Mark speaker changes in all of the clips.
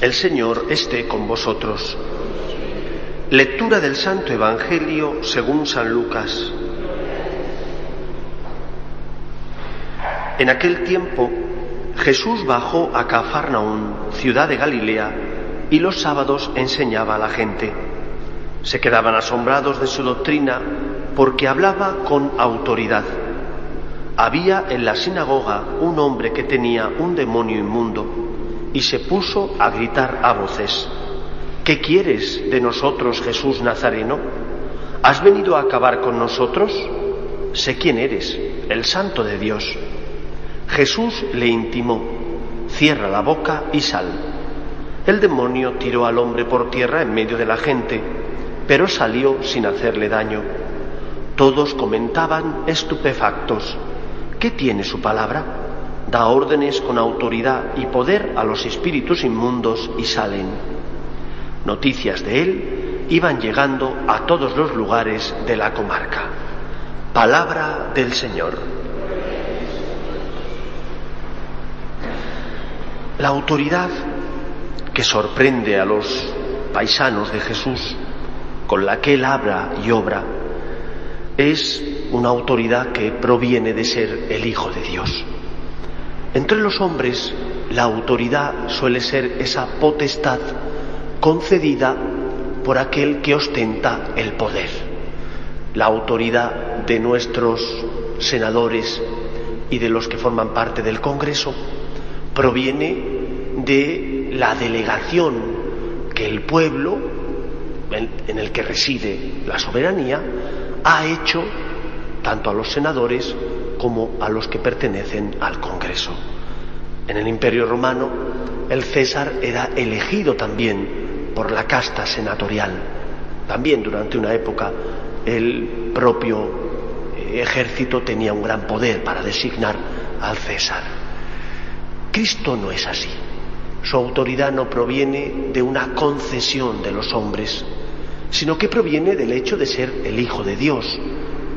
Speaker 1: El Señor esté con vosotros. Lectura del Santo Evangelio según San Lucas. En aquel tiempo Jesús bajó a Cafarnaún, ciudad de Galilea, y los sábados enseñaba a la gente. Se quedaban asombrados de su doctrina porque hablaba con autoridad. Había en la sinagoga un hombre que tenía un demonio inmundo y se puso a gritar a voces. ¿Qué quieres de nosotros, Jesús Nazareno? ¿Has venido a acabar con nosotros? Sé quién eres, el santo de Dios. Jesús le intimó, cierra la boca y sal. El demonio tiró al hombre por tierra en medio de la gente, pero salió sin hacerle daño. Todos comentaban estupefactos. ¿Qué tiene su palabra? Da órdenes con autoridad y poder a los espíritus inmundos y salen. Noticias de él iban llegando a todos los lugares de la comarca. Palabra del Señor. La autoridad que sorprende a los paisanos de Jesús, con la que él habla y obra, es una autoridad que proviene de ser el Hijo de Dios. Entre los hombres, la autoridad suele ser esa potestad concedida por aquel que ostenta el poder. La autoridad de nuestros senadores y de los que forman parte del Congreso proviene de la delegación que el pueblo, en el que reside la soberanía, ha hecho tanto a los senadores como a los que pertenecen al Congreso. En el Imperio Romano, el César era elegido también por la casta senatorial. También durante una época el propio eh, ejército tenía un gran poder para designar al César. Cristo no es así. Su autoridad no proviene de una concesión de los hombres, sino que proviene del hecho de ser el Hijo de Dios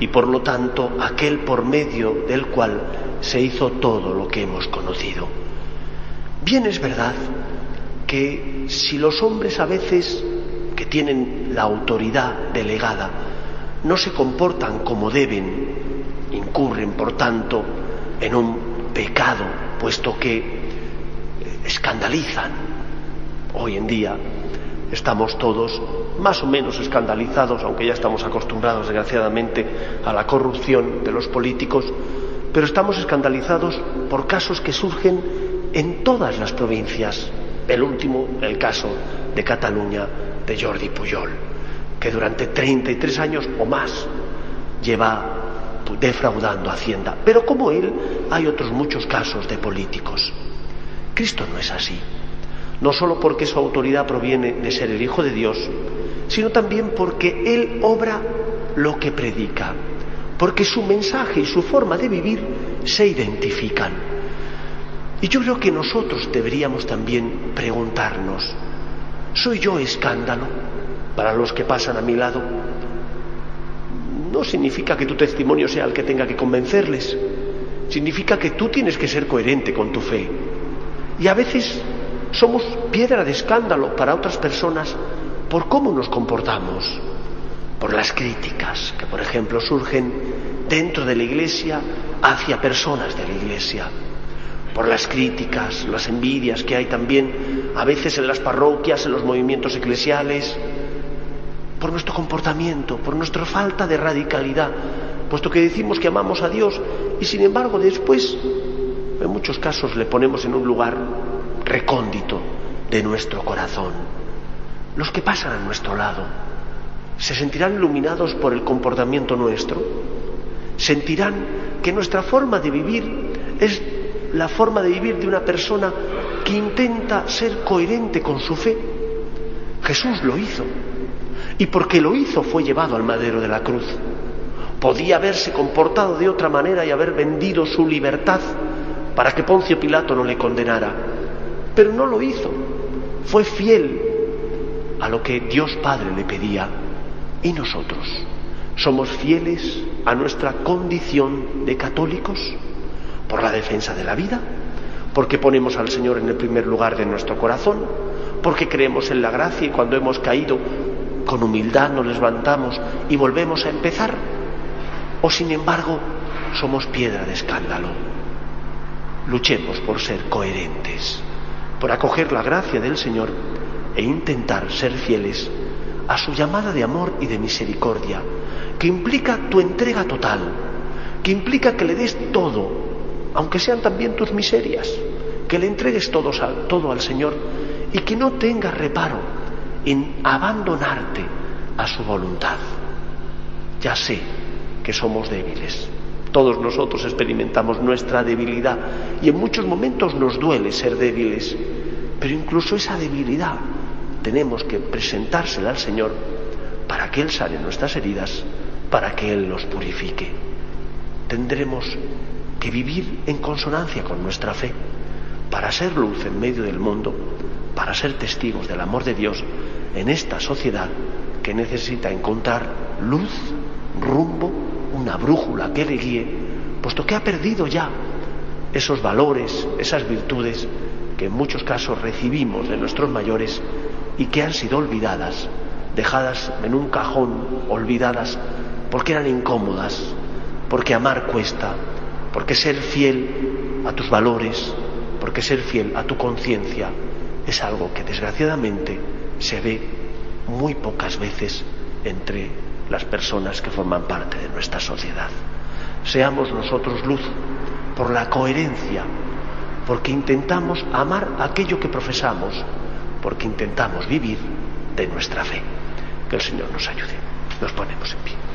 Speaker 1: y por lo tanto aquel por medio del cual se hizo todo lo que hemos conocido. Bien es verdad que si los hombres a veces que tienen la autoridad delegada no se comportan como deben, incurren por tanto en un pecado, puesto que escandalizan. Hoy en día estamos todos más o menos escandalizados, aunque ya estamos acostumbrados desgraciadamente a la corrupción de los políticos, pero estamos escandalizados por casos que surgen en todas las provincias. El último, el caso de Cataluña de Jordi Pujol, que durante 33 años o más lleva defraudando Hacienda. Pero como él, hay otros muchos casos de políticos. Cristo no es así. No solo porque su autoridad proviene de ser el Hijo de Dios, sino también porque Él obra lo que predica, porque su mensaje y su forma de vivir se identifican. Y yo creo que nosotros deberíamos también preguntarnos, ¿soy yo escándalo para los que pasan a mi lado? No significa que tu testimonio sea el que tenga que convencerles, significa que tú tienes que ser coherente con tu fe. Y a veces somos piedra de escándalo para otras personas por cómo nos comportamos, por las críticas que, por ejemplo, surgen dentro de la Iglesia hacia personas de la Iglesia, por las críticas, las envidias que hay también a veces en las parroquias, en los movimientos eclesiales, por nuestro comportamiento, por nuestra falta de radicalidad, puesto que decimos que amamos a Dios y sin embargo después, en muchos casos, le ponemos en un lugar recóndito de nuestro corazón. Los que pasan a nuestro lado se sentirán iluminados por el comportamiento nuestro, sentirán que nuestra forma de vivir es la forma de vivir de una persona que intenta ser coherente con su fe. Jesús lo hizo. Y porque lo hizo fue llevado al madero de la cruz. Podía haberse comportado de otra manera y haber vendido su libertad para que Poncio Pilato no le condenara. Pero no lo hizo. Fue fiel a lo que Dios Padre le pedía. ¿Y nosotros? ¿Somos fieles a nuestra condición de católicos por la defensa de la vida? ¿Porque ponemos al Señor en el primer lugar de nuestro corazón? ¿Porque creemos en la gracia y cuando hemos caído con humildad nos levantamos y volvemos a empezar? ¿O sin embargo somos piedra de escándalo? Luchemos por ser coherentes, por acoger la gracia del Señor e intentar ser fieles a su llamada de amor y de misericordia, que implica tu entrega total, que implica que le des todo, aunque sean también tus miserias, que le entregues todo, todo al Señor y que no tengas reparo en abandonarte a su voluntad. Ya sé que somos débiles. Todos nosotros experimentamos nuestra debilidad y en muchos momentos nos duele ser débiles, pero incluso esa debilidad tenemos que presentársela al Señor para que Él sane nuestras heridas, para que Él nos purifique. Tendremos que vivir en consonancia con nuestra fe para ser luz en medio del mundo, para ser testigos del amor de Dios en esta sociedad que necesita encontrar luz, rumbo, una brújula que le guíe, puesto que ha perdido ya esos valores, esas virtudes que en muchos casos recibimos de nuestros mayores y que han sido olvidadas, dejadas en un cajón, olvidadas porque eran incómodas, porque amar cuesta, porque ser fiel a tus valores, porque ser fiel a tu conciencia es algo que desgraciadamente se ve muy pocas veces entre las personas que forman parte de nuestra sociedad. Seamos nosotros luz por la coherencia, porque intentamos amar aquello que profesamos, porque intentamos vivir de nuestra fe. Que el Señor nos ayude. Nos ponemos en pie.